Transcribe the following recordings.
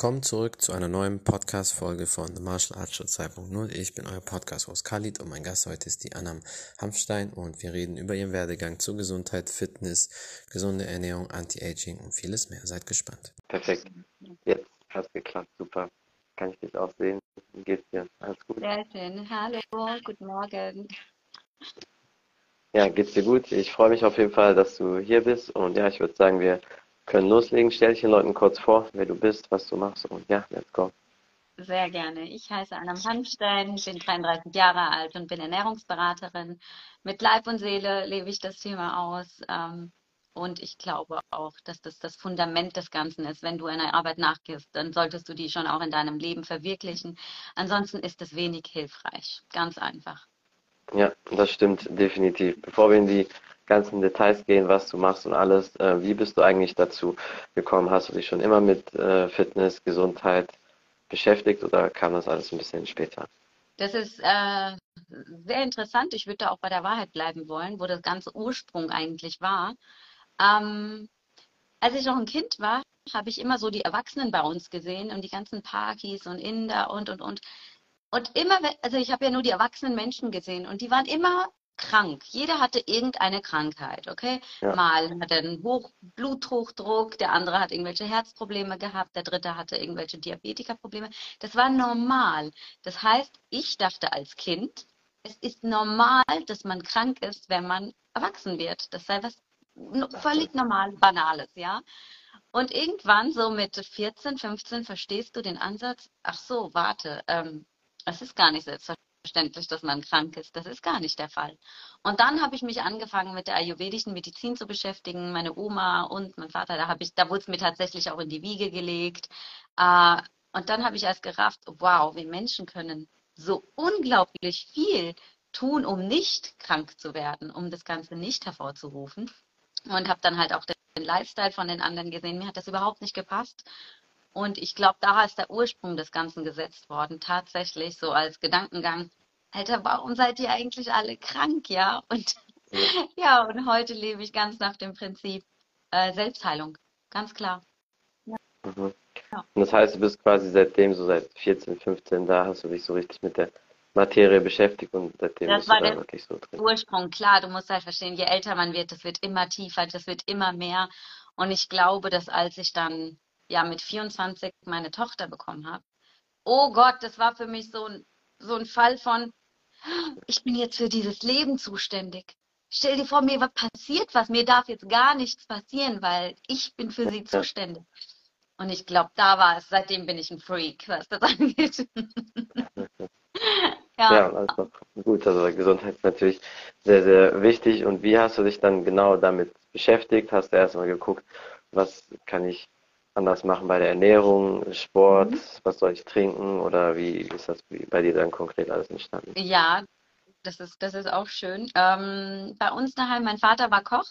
Willkommen zurück zu einer neuen Podcast-Folge von The Martial Arts Show 2.0. Ich bin euer Podcast-Host Khalid und mein Gast heute ist die Annam Hamstein und wir reden über ihren Werdegang zur Gesundheit, Fitness, gesunde Ernährung, Anti-Aging und vieles mehr. Seid gespannt. Perfekt. Jetzt hat es geklappt. Super. Kann ich dich auch sehen? Wie geht's dir? Alles gut? Sehr schön. Hallo, guten Morgen. Ja, geht's dir gut? Ich freue mich auf jeden Fall, dass du hier bist und ja, ich würde sagen, wir können loslegen. Stell dich den Leuten kurz vor, wer du bist, was du machst und ja, let's go. Sehr gerne. Ich heiße Anna Hanstein, bin 33 Jahre alt und bin Ernährungsberaterin. Mit Leib und Seele lebe ich das Thema aus. Ähm, und ich glaube auch, dass das das Fundament des Ganzen ist. Wenn du einer Arbeit nachgehst, dann solltest du die schon auch in deinem Leben verwirklichen. Ansonsten ist es wenig hilfreich. Ganz einfach. Ja, das stimmt definitiv. Bevor wir in die ganzen Details gehen, was du machst und alles. Äh, wie bist du eigentlich dazu gekommen? Hast du dich schon immer mit äh, Fitness, Gesundheit beschäftigt oder kam das alles ein bisschen später? Das ist äh, sehr interessant. Ich würde da auch bei der Wahrheit bleiben wollen, wo das ganze Ursprung eigentlich war. Ähm, als ich noch ein Kind war, habe ich immer so die Erwachsenen bei uns gesehen und die ganzen Parkis und Inder und und und. Und immer, also ich habe ja nur die erwachsenen Menschen gesehen und die waren immer krank. Jeder hatte irgendeine Krankheit, okay? Ja. Mal hat er einen Hoch Bluthochdruck, der andere hat irgendwelche Herzprobleme gehabt, der dritte hatte irgendwelche Diabetikerprobleme. Das war normal. Das heißt, ich dachte als Kind, es ist normal, dass man krank ist, wenn man erwachsen wird. Das sei was völlig normal, banales, ja? Und irgendwann, so mit 14, 15, verstehst du den Ansatz, ach so, warte, ähm, es ist gar nicht selbstverständlich selbstverständlich, dass man krank ist. Das ist gar nicht der Fall. Und dann habe ich mich angefangen mit der ayurvedischen Medizin zu beschäftigen. Meine Oma und mein Vater, da ich, da wurde es mir tatsächlich auch in die Wiege gelegt. Äh, und dann habe ich erst gerafft, wow, wir Menschen können so unglaublich viel tun, um nicht krank zu werden, um das Ganze nicht hervorzurufen. Und habe dann halt auch den Lifestyle von den anderen gesehen. Mir hat das überhaupt nicht gepasst. Und ich glaube, da ist der Ursprung des Ganzen gesetzt worden, tatsächlich so als Gedankengang. Alter, warum seid ihr eigentlich alle krank, ja? Und ja, ja und heute lebe ich ganz nach dem Prinzip äh, Selbstheilung, ganz klar. Ja. Mhm. ja. Und das heißt, du bist quasi seitdem, so seit 14, 15, da hast du dich so richtig mit der Materie beschäftigt und seitdem das bist war du da wirklich so drin. Ursprung, klar, du musst halt verstehen, je älter man wird, das wird immer tiefer, das wird immer mehr. Und ich glaube, dass als ich dann ja mit 24 meine Tochter bekommen habe. Oh Gott, das war für mich so ein, so ein Fall von, ich bin jetzt für dieses Leben zuständig. Stell dir vor, mir was passiert was, mir darf jetzt gar nichts passieren, weil ich bin für sie zuständig. Und ich glaube, da war es, seitdem bin ich ein Freak, was das angeht. ja. ja, also gut, also Gesundheit ist natürlich sehr, sehr wichtig. Und wie hast du dich dann genau damit beschäftigt? Hast du erstmal geguckt, was kann ich anders machen bei der Ernährung, Sport, mhm. was soll ich trinken oder wie ist das bei dir dann konkret alles entstanden? Ja, das ist, das ist auch schön. Ähm, bei uns daheim, mein Vater war Koch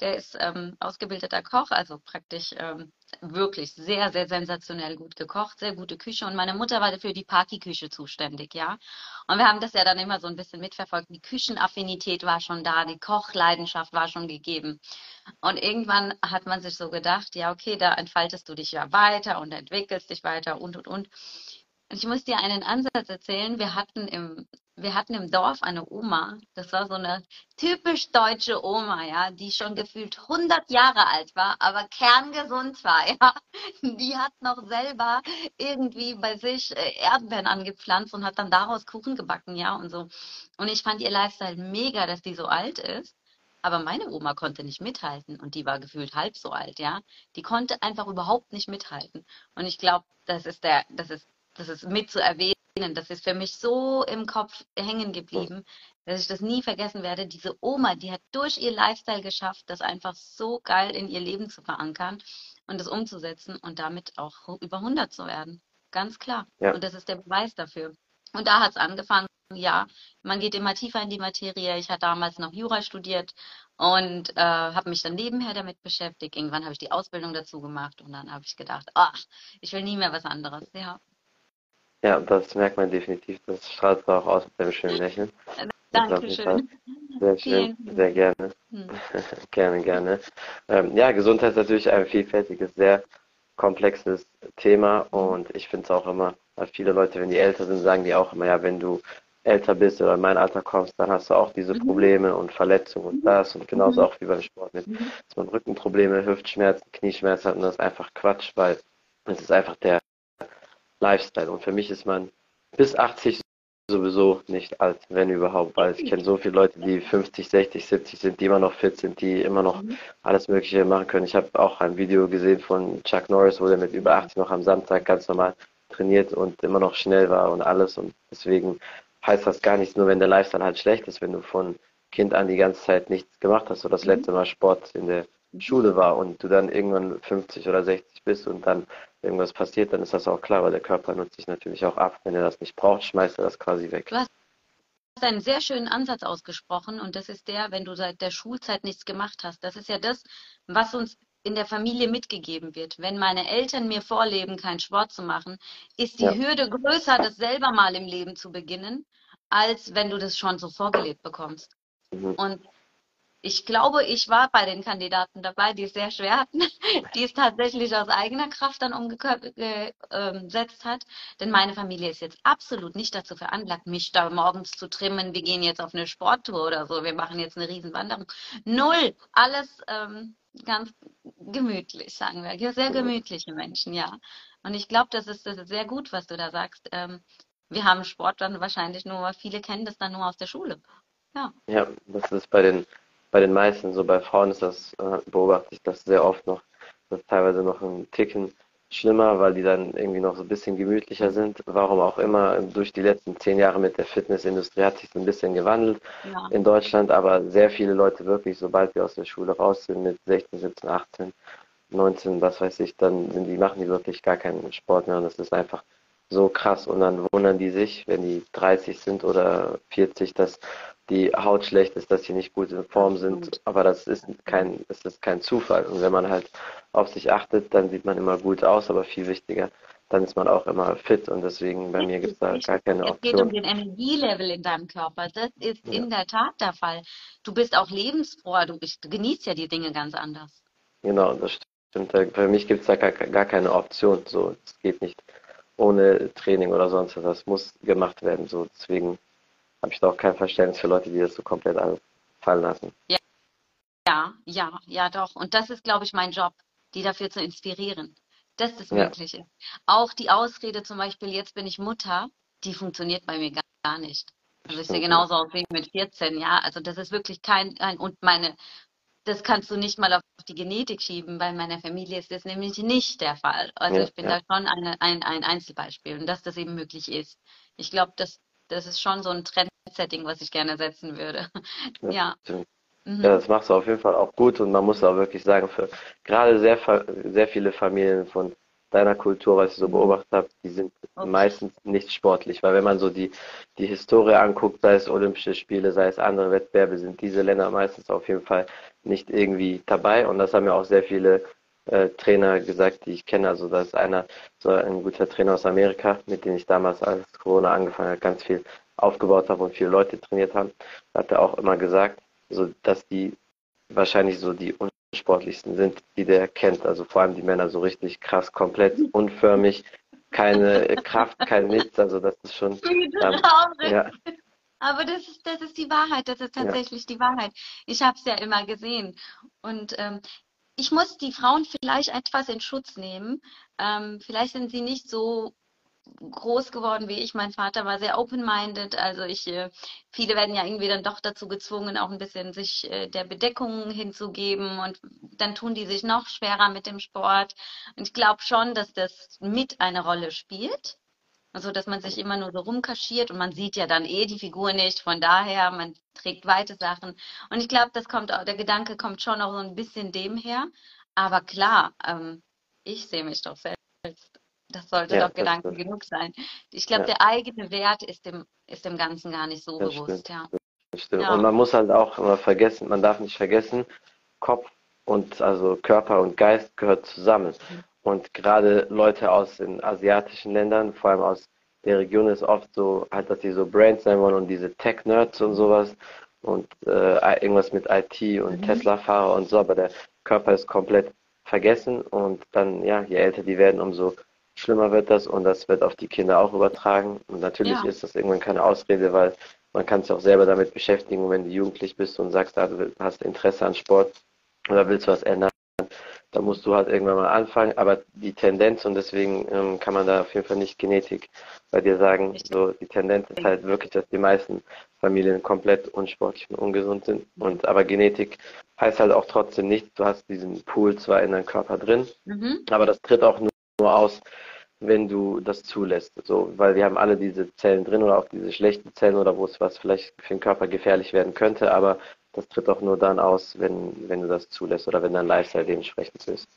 der ist ähm, ausgebildeter Koch, also praktisch ähm, wirklich sehr, sehr sensationell gut gekocht, sehr gute Küche. Und meine Mutter war für die Partyküche zuständig, ja. Und wir haben das ja dann immer so ein bisschen mitverfolgt. Die Küchenaffinität war schon da, die Kochleidenschaft war schon gegeben. Und irgendwann hat man sich so gedacht, ja, okay, da entfaltest du dich ja weiter und entwickelst dich weiter und, und, und. Ich muss dir einen Ansatz erzählen. Wir hatten im, wir hatten im Dorf eine Oma. Das war so eine typisch deutsche Oma, ja, die schon gefühlt 100 Jahre alt war, aber kerngesund war, ja. Die hat noch selber irgendwie bei sich äh, Erdbeeren angepflanzt und hat dann daraus Kuchen gebacken, ja, und so. Und ich fand ihr Lifestyle mega, dass die so alt ist. Aber meine Oma konnte nicht mithalten und die war gefühlt halb so alt, ja. Die konnte einfach überhaupt nicht mithalten. Und ich glaube, das ist der, das ist das ist mit zu erwähnen, das ist für mich so im Kopf hängen geblieben, dass ich das nie vergessen werde. Diese Oma, die hat durch ihr Lifestyle geschafft, das einfach so geil in ihr Leben zu verankern und das umzusetzen und damit auch über 100 zu werden. Ganz klar. Ja. Und das ist der Beweis dafür. Und da hat es angefangen, ja, man geht immer tiefer in die Materie. Ich hatte damals noch Jura studiert und äh, habe mich dann nebenher damit beschäftigt. Irgendwann habe ich die Ausbildung dazu gemacht und dann habe ich gedacht, ach, ich will nie mehr was anderes. Ja. Ja, das merkt man definitiv. Das strahlt auch aus mit einem schönen Lächeln. Dankeschön. Sehr schön, sehr gerne. Hm. gerne, gerne. Ähm, ja, Gesundheit ist natürlich ein vielfältiges, sehr komplexes Thema und ich finde es auch immer, weil viele Leute, wenn die älter sind, sagen die auch immer, ja, wenn du älter bist oder in mein Alter kommst, dann hast du auch diese mhm. Probleme und Verletzungen und das und genauso mhm. auch wie beim Sport mit, mhm. dass man Rückenprobleme, Hüftschmerzen, Knieschmerzen hat und das ist einfach Quatsch, weil es ist einfach der Lifestyle. Und für mich ist man bis 80 sowieso nicht alt, wenn überhaupt, weil ich kenne so viele Leute, die 50, 60, 70 sind, die immer noch fit sind, die immer noch alles Mögliche machen können. Ich habe auch ein Video gesehen von Chuck Norris, wo der mit über 80 noch am Samstag ganz normal trainiert und immer noch schnell war und alles. Und deswegen heißt das gar nichts, nur wenn der Lifestyle halt schlecht ist, wenn du von Kind an die ganze Zeit nichts gemacht hast oder das mhm. letzte Mal Sport in der Schule war und du dann irgendwann 50 oder 60 bist und dann irgendwas passiert, dann ist das auch klar, weil der Körper nutzt sich natürlich auch ab. Wenn er das nicht braucht, schmeißt er das quasi weg. Du hast einen sehr schönen Ansatz ausgesprochen und das ist der, wenn du seit der Schulzeit nichts gemacht hast. Das ist ja das, was uns in der Familie mitgegeben wird. Wenn meine Eltern mir vorleben, keinen Sport zu machen, ist die ja. Hürde größer, das selber mal im Leben zu beginnen, als wenn du das schon so vorgelebt bekommst. Mhm. Und ich glaube, ich war bei den Kandidaten dabei, die es sehr schwer hatten, die es tatsächlich aus eigener Kraft dann umgesetzt hat. Denn meine Familie ist jetzt absolut nicht dazu veranlagt, mich da morgens zu trimmen. Wir gehen jetzt auf eine Sporttour oder so. Wir machen jetzt eine Riesenwanderung. Null. Alles ähm, ganz gemütlich, sagen wir. Sehr gemütliche Menschen, ja. Und ich glaube, das ist, das ist sehr gut, was du da sagst. Ähm, wir haben Sport dann wahrscheinlich nur, viele kennen das dann nur aus der Schule. Ja. Ja, das ist bei den bei den meisten, so bei Frauen ist das, äh, beobachte ich das sehr oft noch, dass teilweise noch ein Ticken schlimmer, weil die dann irgendwie noch so ein bisschen gemütlicher sind. Warum auch immer, durch die letzten zehn Jahre mit der Fitnessindustrie hat sich so ein bisschen gewandelt ja. in Deutschland, aber sehr viele Leute wirklich, sobald wir aus der Schule raus sind, mit 16, 17, 18, 19, was weiß ich, dann sind die, machen die wirklich gar keinen Sport mehr und das ist einfach so krass und dann wundern die sich, wenn die 30 sind oder 40, dass die Haut schlecht ist, dass sie nicht gut in Form sind. Aber das ist kein, das ist kein Zufall. Und wenn man halt auf sich achtet, dann sieht man immer gut aus, aber viel wichtiger, dann ist man auch immer fit. Und deswegen bei mir gibt es da gar keine Option. Es geht um den Energielevel in deinem Körper. Das ist ja. in der Tat der Fall. Du bist auch lebensfroh, du, du genießt ja die Dinge ganz anders. Genau, das stimmt. Für mich gibt es da gar, gar keine Option. So, es geht nicht ohne Training oder sonst was. Das muss gemacht werden. So, deswegen habe ich da auch kein Verständnis für Leute, die das so komplett fallen lassen. Ja. ja, ja, ja, doch. Und das ist, glaube ich, mein Job, die dafür zu inspirieren, dass das ja. möglich ist. Auch die Ausrede zum Beispiel, jetzt bin ich Mutter, die funktioniert bei mir gar, nicht. Also ich sehe genauso aus wie mit 14, ja. Also das ist wirklich kein, ein, und meine, das kannst du nicht mal auf die Genetik schieben. Bei meiner Familie ist das nämlich nicht der Fall. Also ja, ich bin ja. da schon eine, ein, ein Einzelbeispiel und dass das eben möglich ist. Ich glaube, das, das ist schon so ein Trendsetting, was ich gerne setzen würde. Ja. Ja. Mhm. ja, das machst du auf jeden Fall auch gut und man muss auch wirklich sagen, für gerade sehr, sehr viele Familien von deiner Kultur, was ich so mhm. beobachtet habe, die sind okay. meistens nicht sportlich, weil wenn man so die, die Historie anguckt, sei es Olympische Spiele, sei es andere Wettbewerbe, sind diese Länder meistens auf jeden Fall nicht irgendwie dabei und das haben ja auch sehr viele äh, Trainer gesagt, die ich kenne. Also da ist einer, so ein guter Trainer aus Amerika, mit dem ich damals, als Corona angefangen hat, ganz viel aufgebaut habe und viele Leute trainiert haben, hat er auch immer gesagt, so dass die wahrscheinlich so die unsportlichsten sind, die der kennt. Also vor allem die Männer so richtig krass, komplett unförmig, keine Kraft, kein Nichts. Also das ist schon. Ähm, ja. Aber das ist, das ist die Wahrheit, das ist tatsächlich ja. die Wahrheit. Ich habe es ja immer gesehen. Und ähm, ich muss die Frauen vielleicht etwas in Schutz nehmen. Ähm, vielleicht sind sie nicht so groß geworden wie ich. Mein Vater war sehr open-minded. Also ich, äh, viele werden ja irgendwie dann doch dazu gezwungen, auch ein bisschen sich äh, der Bedeckung hinzugeben und dann tun die sich noch schwerer mit dem Sport. Und ich glaube schon, dass das mit eine Rolle spielt. Also, dass man sich immer nur so rumkaschiert und man sieht ja dann eh die Figur nicht. Von daher, man trägt weite Sachen. Und ich glaube, das kommt auch, der Gedanke kommt schon auch so ein bisschen dem her. Aber klar, ähm, ich sehe mich doch selbst. Das sollte ja, doch Gedanken genug sein. Ich glaube, ja. der eigene Wert ist dem, ist dem Ganzen gar nicht so das bewusst, stimmt. ja. Stimmt. Und man muss halt auch immer vergessen, man darf nicht vergessen, Kopf und also Körper und Geist gehört zusammen. Mhm. Und gerade Leute aus den asiatischen Ländern, vor allem aus der Region, ist oft so, halt, dass die so Brains sein wollen und diese Tech-Nerds und sowas und äh, irgendwas mit IT und mhm. Tesla-Fahrer und so, aber der Körper ist komplett vergessen und dann, ja, je älter die werden, umso schlimmer wird das und das wird auf die Kinder auch übertragen. Und natürlich Ja. ist das irgendwann keine Ausrede, weil man kann sich auch selber damit beschäftigen. Und wenn du jugendlich bist und sagst, ah, du hast Interesse an Sport oder willst was ändern, dann musst du halt irgendwann mal anfangen. Aber die Tendenz, und deswegen ähm, kann man da auf jeden Fall nicht Genetik bei dir sagen, so die Tendenz ist halt wirklich, dass die meisten Familien komplett unsportlich und ungesund sind. Und aber Genetik heißt halt auch trotzdem nichts. Du hast diesen Pool zwar in deinem Körper drin, Mhm. aber das tritt auch nur, nur aus, wenn du das zulässt. So, weil wir haben alle diese Zellen drin oder auch diese schlechten Zellen oder wo es was vielleicht für den Körper gefährlich werden könnte, aber das tritt auch nur dann aus, wenn, wenn du das zulässt oder wenn dein Lifestyle dementsprechend ist.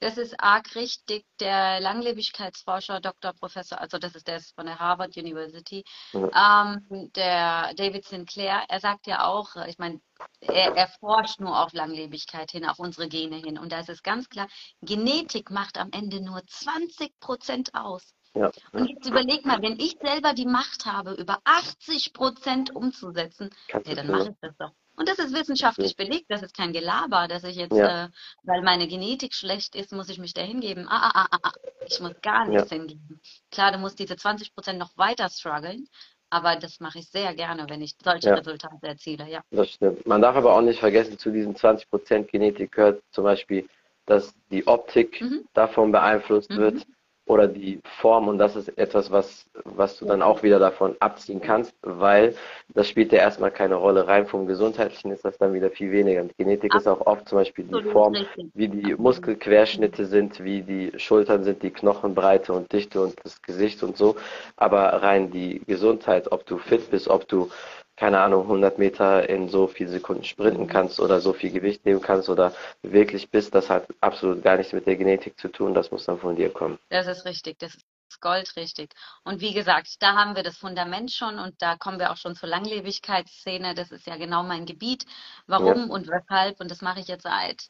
Das ist arg richtig. Der Langlebigkeitsforscher, Dr. Professor, also das ist der ist von der Harvard University, ähm, der David Sinclair, er sagt ja auch, ich meine, er, er forscht nur auf Langlebigkeit hin, auf unsere Gene hin. Und da ist es ganz klar, Genetik macht am Ende nur 20 Prozent aus. Ja, Und jetzt überleg mal, wenn ich selber die Macht habe, über 80 Prozent umzusetzen, du dann mache ich das doch. Und das ist wissenschaftlich belegt, das ist kein Gelaber, dass ich jetzt, Ja. äh, weil meine Genetik schlecht ist, muss ich mich da hingeben. Ah, ah, ah, ah, ah. Ich muss gar nichts hingeben. Klar, du musst diese 20 Prozent noch weiter strugglen, aber das mache ich sehr gerne, wenn ich solche Ja. Resultate erziele, ja. Das stimmt. Man darf aber auch nicht vergessen, zu diesen 20% Genetik gehört zum Beispiel, dass die Optik Mhm. davon beeinflusst Mhm. wird oder die Form und das ist etwas, was, was du dann auch wieder davon abziehen kannst, weil das spielt ja erstmal keine Rolle. Rein vom Gesundheitlichen ist das dann wieder viel weniger. Und Genetik ist auch oft zum Beispiel die Form, wie die Muskelquerschnitte sind, wie die Schultern sind, die Knochenbreite und Dichte und das Gesicht und so. Aber rein die Gesundheit, ob du fit bist, ob du keine Ahnung, 100 Meter in so viel Sekunden sprinten kannst oder so viel Gewicht nehmen kannst oder wirklich bist, das hat absolut gar nichts mit der Genetik zu tun, das muss dann von dir kommen. Das ist richtig, das ist goldrichtig. Und wie gesagt, da haben wir das Fundament schon und da kommen wir auch schon zur Langlebigkeitsszene. Das ist ja genau mein Gebiet. Warum und weshalb? Und das mache ich jetzt seit,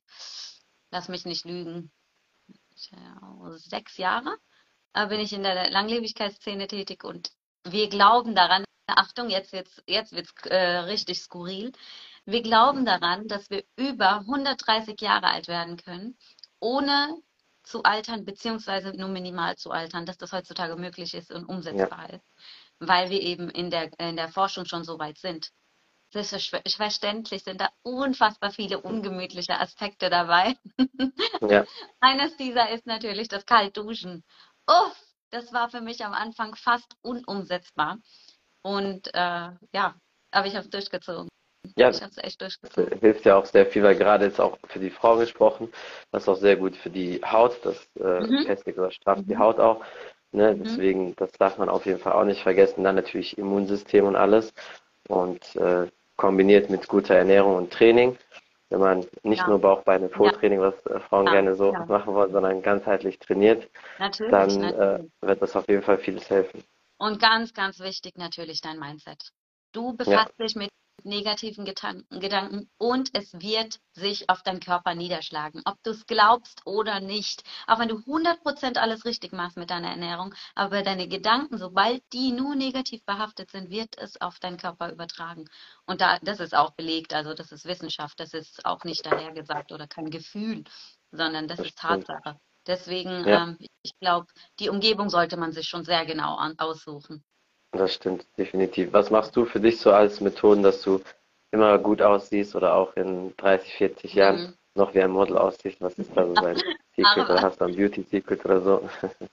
lass mich nicht lügen, sechs Jahre äh, bin ich in der Langlebigkeitsszene tätig und wir glauben daran, Achtung, jetzt wird's, jetzt wird's äh, richtig skurril. Wir glauben daran, dass wir über 130 Jahre alt werden können, ohne zu altern, beziehungsweise nur minimal zu altern, dass das heutzutage möglich ist und umsetzbar ist, weil wir eben in der, in der Forschung schon so weit sind. Selbstverständlich sind da unfassbar viele ungemütliche Aspekte dabei. Ja, Eines dieser ist natürlich das Kaltduschen. Uff, das war für mich am Anfang fast unumsetzbar. Und äh, ja, aber ich habe es durchgezogen. ja Ich habe es echt das durchgezogen. hilft ja auch sehr viel, weil gerade jetzt auch für die Frau gesprochen, das ist auch sehr gut für die Haut, das äh, Mhm. festigt oder strafft die Mhm. Haut auch. Ne? Mhm. Deswegen, das darf man auf jeden Fall auch nicht vergessen. Dann natürlich Immunsystem und alles. Und äh, kombiniert mit guter Ernährung und Training. Wenn man nicht Ja. nur Bauch, Beine, Po-Training, was äh, Frauen Ja, gerne so ja. machen wollen, sondern ganzheitlich trainiert, Natürlich, dann äh, natürlich. wird das auf jeden Fall vieles helfen. Und ganz, ganz wichtig natürlich dein Mindset. Du befasst dich mit negativen Gedanken, Gedanken und es wird sich auf deinen Körper niederschlagen, ob du es glaubst oder nicht. Auch wenn du 100% alles richtig machst mit deiner Ernährung, aber deine Gedanken, sobald die nur negativ behaftet sind, wird es auf deinen Körper übertragen. Und da, das ist auch belegt, also das ist Wissenschaft, das ist auch nicht dahergesagt oder kein Gefühl, sondern das Das ist. Tatsache. Deswegen, Ja. ähm, ich glaube, die Umgebung sollte man sich schon sehr genau an, aussuchen. Das stimmt, definitiv. Was machst du für dich so als Methoden, dass du immer gut aussiehst oder auch in 30, 40 Jahren Mhm. noch wie ein Model aussiehst? Was ist da so dein Secret oder hast du ein Beauty-Secret oder so?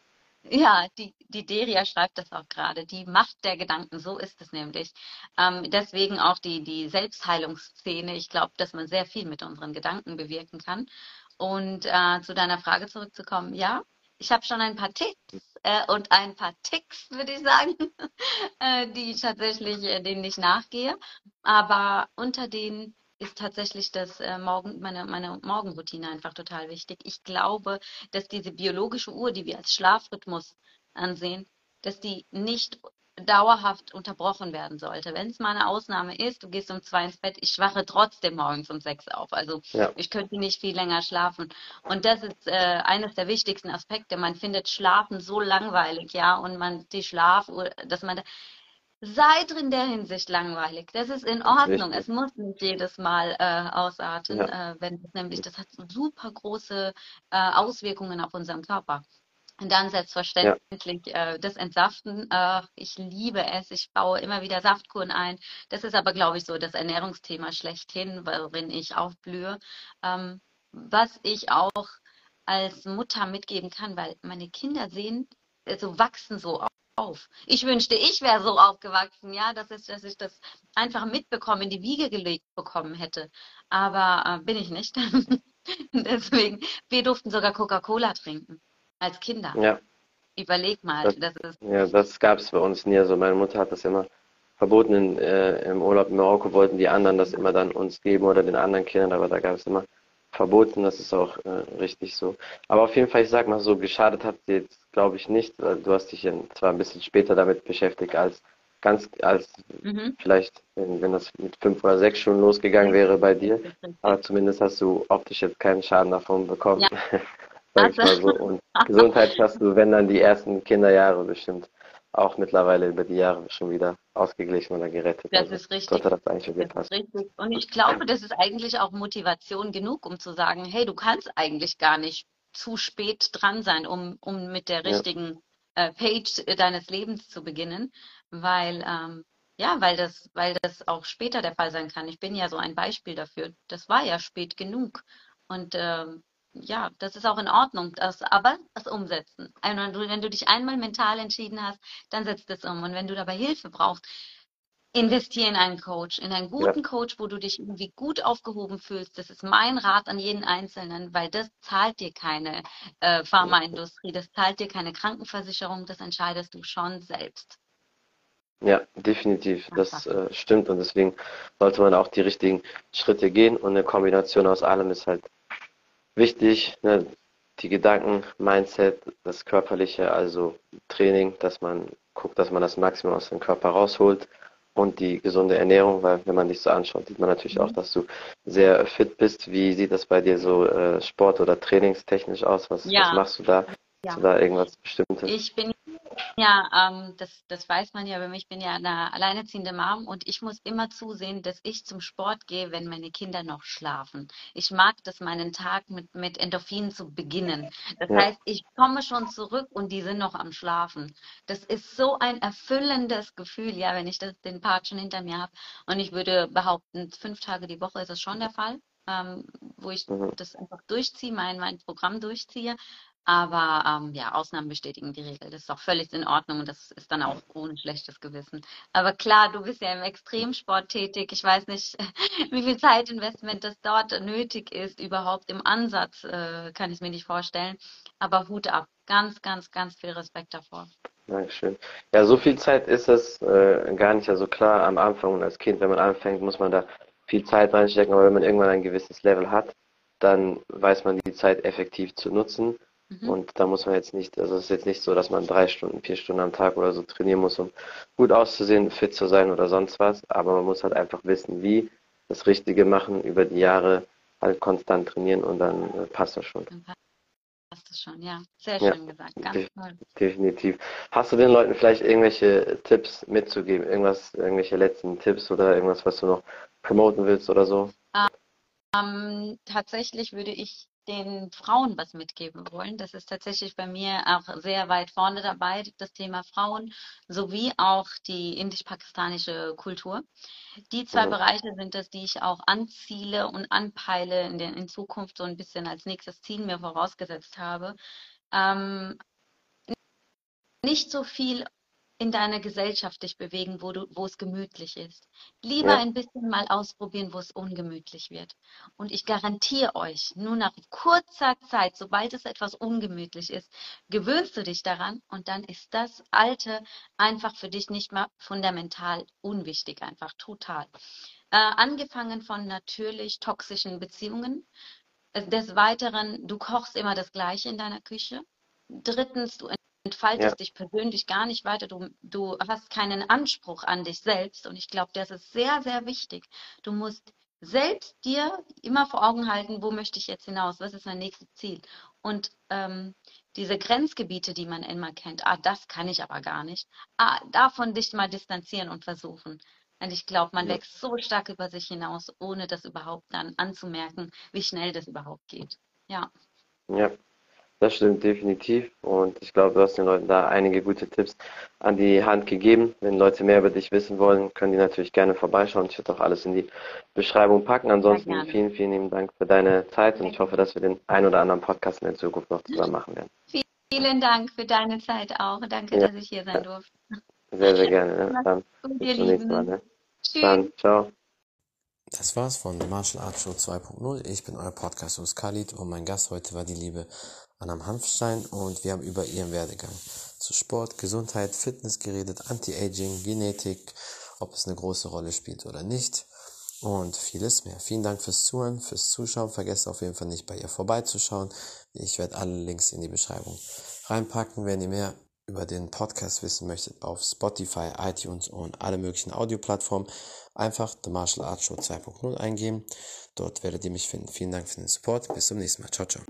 Ja, die, die Deria schreibt das auch gerade. Die Macht der Gedanken, so ist es nämlich. Ähm, deswegen auch die, die Selbstheilungsszene. Ich glaube, dass man sehr viel mit unseren Gedanken bewirken kann. Und äh, zu deiner Frage zurückzukommen, ja, ich habe schon ein paar Tipps äh, und ein paar Ticks, würde ich sagen, äh, die ich tatsächlich, äh, denen ich nachgehe. Aber unter denen ist tatsächlich das äh, Morgen, meine, meine Morgenroutine einfach total wichtig. Ich glaube, dass diese biologische Uhr, die wir als Schlafrhythmus ansehen, dass die nicht dauerhaft unterbrochen werden sollte. Wenn es mal eine Ausnahme ist, du gehst um zwei ins Bett, ich wache trotzdem morgens um sechs auf. Also Ja. ich könnte nicht viel länger schlafen. Und das ist äh, eines der wichtigsten Aspekte. Man findet Schlafen so langweilig, ja, und man die Schlafuhr, dass man da, Seid in der Hinsicht langweilig. Das ist in Ordnung. Es muss nicht jedes Mal äh, ausarten, ja. äh, wenn nämlich das hat super große äh, Auswirkungen auf unseren Körper. Und dann selbstverständlich ja. äh, das Entsaften. Äh, ich liebe es. Ich baue immer wieder Saftkuren ein. Das ist aber, glaube ich, so das Ernährungsthema schlechthin, worin ich aufblühe. Ähm, was ich auch als Mutter mitgeben kann, weil meine Kinder sehen, so also wachsen so auf. Ich wünschte, ich wäre so aufgewachsen, ja, dass ich, dass ich das einfach mitbekommen, in die Wiege gelegt bekommen hätte. Aber äh, bin ich nicht. Deswegen, wir durften sogar Coca-Cola trinken als Kinder. Ja. Überleg mal. Das, das ist ja, das gab es bei uns nie. Also meine Mutter hat das immer verboten. In, äh, Im Urlaub in Marokko wollten die anderen das immer dann uns geben oder den anderen Kindern, aber da gab es immer verboten. Das ist auch äh, richtig so. Aber auf jeden Fall, ich sag mal so, geschadet hat sie jetzt, glaube ich, nicht. Du hast dich zwar ein bisschen später damit beschäftigt als ganz als mhm. vielleicht, wenn, wenn das mit fünf oder sechs Stunden losgegangen wäre bei dir. Aber zumindest hast du optisch jetzt keinen Schaden davon bekommen. Ja. Sag ich mal so. Und Gesundheit hast du, wenn dann die ersten Kinderjahre bestimmt auch mittlerweile über die Jahre schon wieder ausgeglichen oder gerettet. Das also, ist richtig. Das eigentlich schon ist richtig. Und ich glaube, das ist eigentlich auch Motivation genug, um zu sagen, hey, du kannst eigentlich gar nicht zu spät dran sein, um, um mit der richtigen ja. äh, Page deines Lebens zu beginnen, weil ähm, ja, weil das, weil das auch später der Fall sein kann. Ich bin ja so ein Beispiel dafür. Das war ja spät genug. Und ähm, ja, das ist auch in Ordnung. Das, aber das Umsetzen. Wenn du, wenn du dich einmal mental entschieden hast, dann setzt es um. Und wenn du dabei Hilfe brauchst, investiere in einen Coach, in einen guten ja. Coach, wo du dich irgendwie gut aufgehoben fühlst. Das ist mein Rat an jeden Einzelnen, weil das zahlt dir keine äh, Pharmaindustrie, das zahlt dir keine Krankenversicherung, das entscheidest du schon selbst. Ja, definitiv. Das äh, stimmt und deswegen sollte man auch die richtigen Schritte gehen und eine Kombination aus allem ist halt wichtig, ne, die Gedanken, Mindset, das Körperliche, also Training, dass man guckt, dass man das Maximum aus dem Körper rausholt und die gesunde Ernährung, weil wenn man dich so anschaut, sieht man natürlich auch, mhm. dass du sehr fit bist. Wie sieht das bei dir so äh, Sport- oder trainingstechnisch aus? Was, ja. was machst du da? Ja. Hast du da irgendwas Bestimmtes? Ich bin ja, ähm, das, das weiß man ja, ich bin ja eine alleinerziehende Mom und ich muss immer zusehen, dass ich zum Sport gehe, wenn meine Kinder noch schlafen. Ich mag das, meinen Tag mit, mit Endorphinen zu beginnen. Das ja. heißt, ich komme schon zurück und die sind noch am Schlafen. Das ist so ein erfüllendes Gefühl, ja, wenn ich das, den Part schon hinter mir habe. Und ich würde behaupten, fünf Tage die Woche ist das schon der Fall. Ähm, wo ich mhm. das einfach durchziehe, mein, mein Programm durchziehe. Aber ähm, ja, Ausnahmen bestätigen die Regel. Das ist auch völlig in Ordnung und das ist dann auch ohne schlechtes Gewissen. Aber klar, du bist ja im Extremsport tätig. Ich weiß nicht, wie viel Zeitinvestment das dort nötig ist. Überhaupt im Ansatz äh, kann ich mir nicht vorstellen. Aber Hut ab. Ganz, ganz, ganz viel Respekt davor. Dankeschön. Ja, so viel Zeit ist es äh, gar nicht. Also klar, am Anfang und als Kind, wenn man anfängt, muss man da viel Zeit reinstecken. Aber wenn man irgendwann ein gewisses Level hat, dann weiß man die Zeit effektiv zu nutzen Mhm. Und da muss man jetzt nicht, also es ist jetzt nicht so, dass man drei Stunden, vier Stunden am Tag oder so trainieren muss, um gut auszusehen, fit zu sein oder sonst was. Aber man muss halt einfach wissen, wie das Richtige machen, über die Jahre halt konstant trainieren und dann äh, passt das schon. Dann passt das schon, ja. Sehr schön ja, gesagt. Ganz de toll. Definitiv. Hast du den Leuten vielleicht irgendwelche Tipps mitzugeben? Irgendwas, irgendwelche letzten Tipps oder irgendwas, was du noch promoten willst oder so? Ähm, tatsächlich würde ich den Frauen was mitgeben wollen. Das ist tatsächlich bei mir auch sehr weit vorne dabei, das Thema Frauen sowie auch die indisch-pakistanische Kultur. Die zwei mhm. Bereiche sind es, die ich auch anziele und anpeile in, den, in Zukunft so ein bisschen als nächstes Ziel mir vorausgesetzt habe. Ähm, nicht so viel in deiner Gesellschaft dich bewegen, wo du, wo es gemütlich ist. Lieber ja. ein bisschen mal ausprobieren, wo es ungemütlich wird. Und ich garantiere euch, nur nach kurzer Zeit, sobald es etwas ungemütlich ist, gewöhnst du dich daran und dann ist das Alte einfach für dich nicht mehr fundamental unwichtig, einfach total. Äh, angefangen von natürlich toxischen Beziehungen. Äh, des Weiteren, du kochst immer das Gleiche in deiner Küche. Drittens, du entfaltest ja. dich persönlich gar nicht weiter. Du, du hast keinen Anspruch an dich selbst. Und ich glaube, das ist sehr, sehr wichtig. Du musst selbst dir immer vor Augen halten, wo möchte ich jetzt hinaus, was ist mein nächstes Ziel. Und ähm, diese Grenzgebiete, die man immer kennt, ah, das kann ich aber gar nicht, ah, davon dich mal distanzieren und versuchen. Und ich glaube, man Ja. wächst so stark über sich hinaus, ohne das überhaupt dann anzumerken, wie schnell das überhaupt geht. Ja. Ja, das stimmt definitiv. Und ich glaube, du hast den Leuten da einige gute Tipps an die Hand gegeben. Wenn Leute mehr über dich wissen wollen, können die natürlich gerne vorbeischauen. Ich werde auch alles in die Beschreibung packen. Ansonsten vielen, vielen lieben Dank für deine Zeit und ich hoffe, dass wir den ein oder anderen Podcast in der Zukunft noch zusammen machen werden. Vielen Dank für deine Zeit auch. Danke, Ja. dass ich hier sein durfte. Sehr, sehr gerne. Ne? Dann bis zum nächsten Mal. Ne? Tschüss. Dann, ciao. Das war's von Martial Arts Show 2.0. Ich bin euer Podcast-Host Khalid und mein Gast heute war die liebe Annam Hanfstein und wir haben über ihren Werdegang zu Sport, Gesundheit, Fitness geredet, Anti-Aging, Genetik, ob es eine große Rolle spielt oder nicht und vieles mehr. Vielen Dank fürs Zuhören, fürs Zuschauen. Vergesst auf jeden Fall nicht bei ihr vorbeizuschauen. Ich werde alle Links in die Beschreibung reinpacken, wenn ihr mehr über den Podcast wissen möchtet, auf Spotify, iTunes und alle möglichen Audioplattformen, einfach The Martial Arts Show 2.0 eingeben. Dort werdet ihr mich finden. Vielen Dank für den Support. Bis zum nächsten Mal. Ciao, ciao.